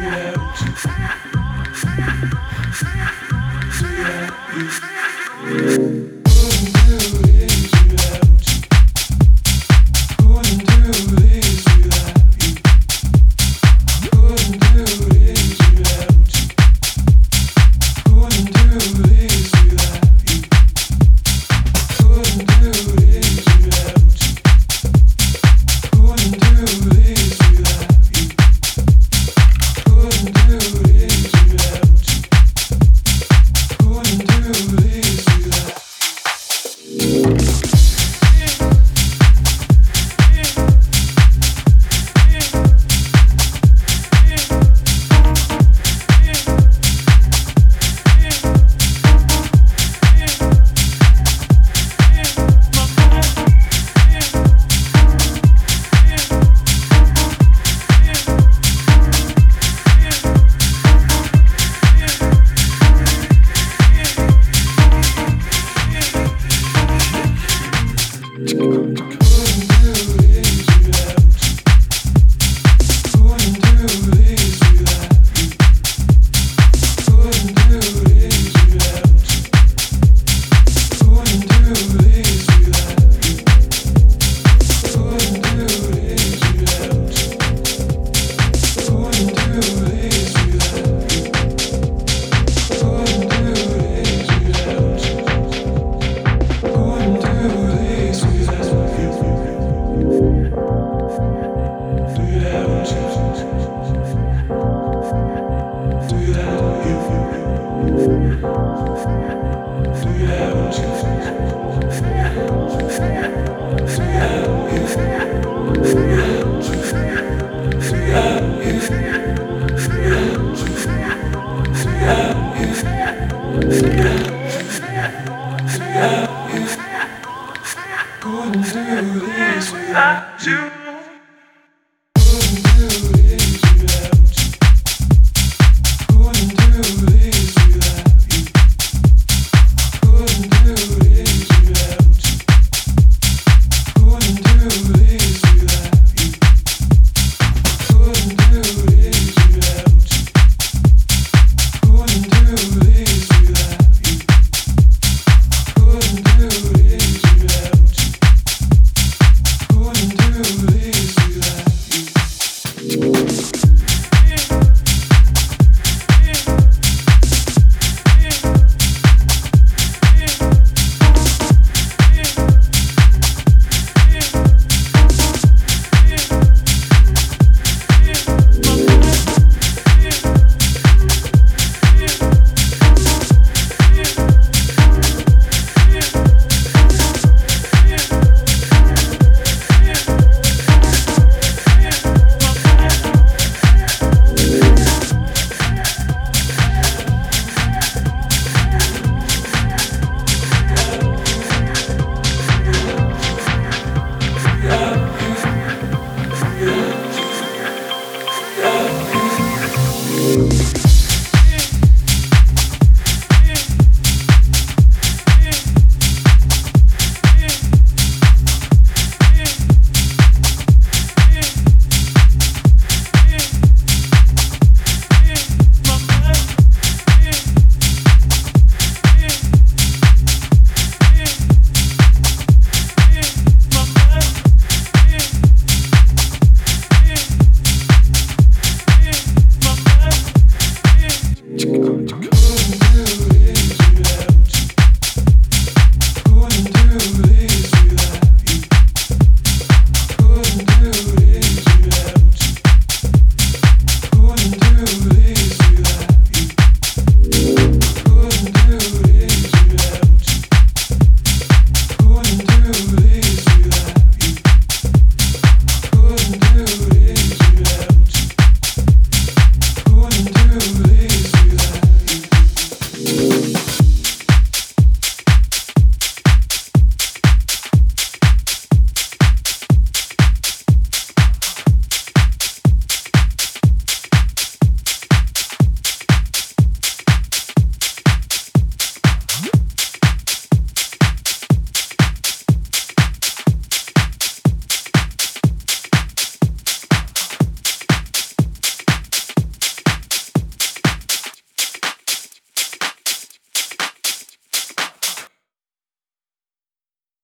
Yeah. You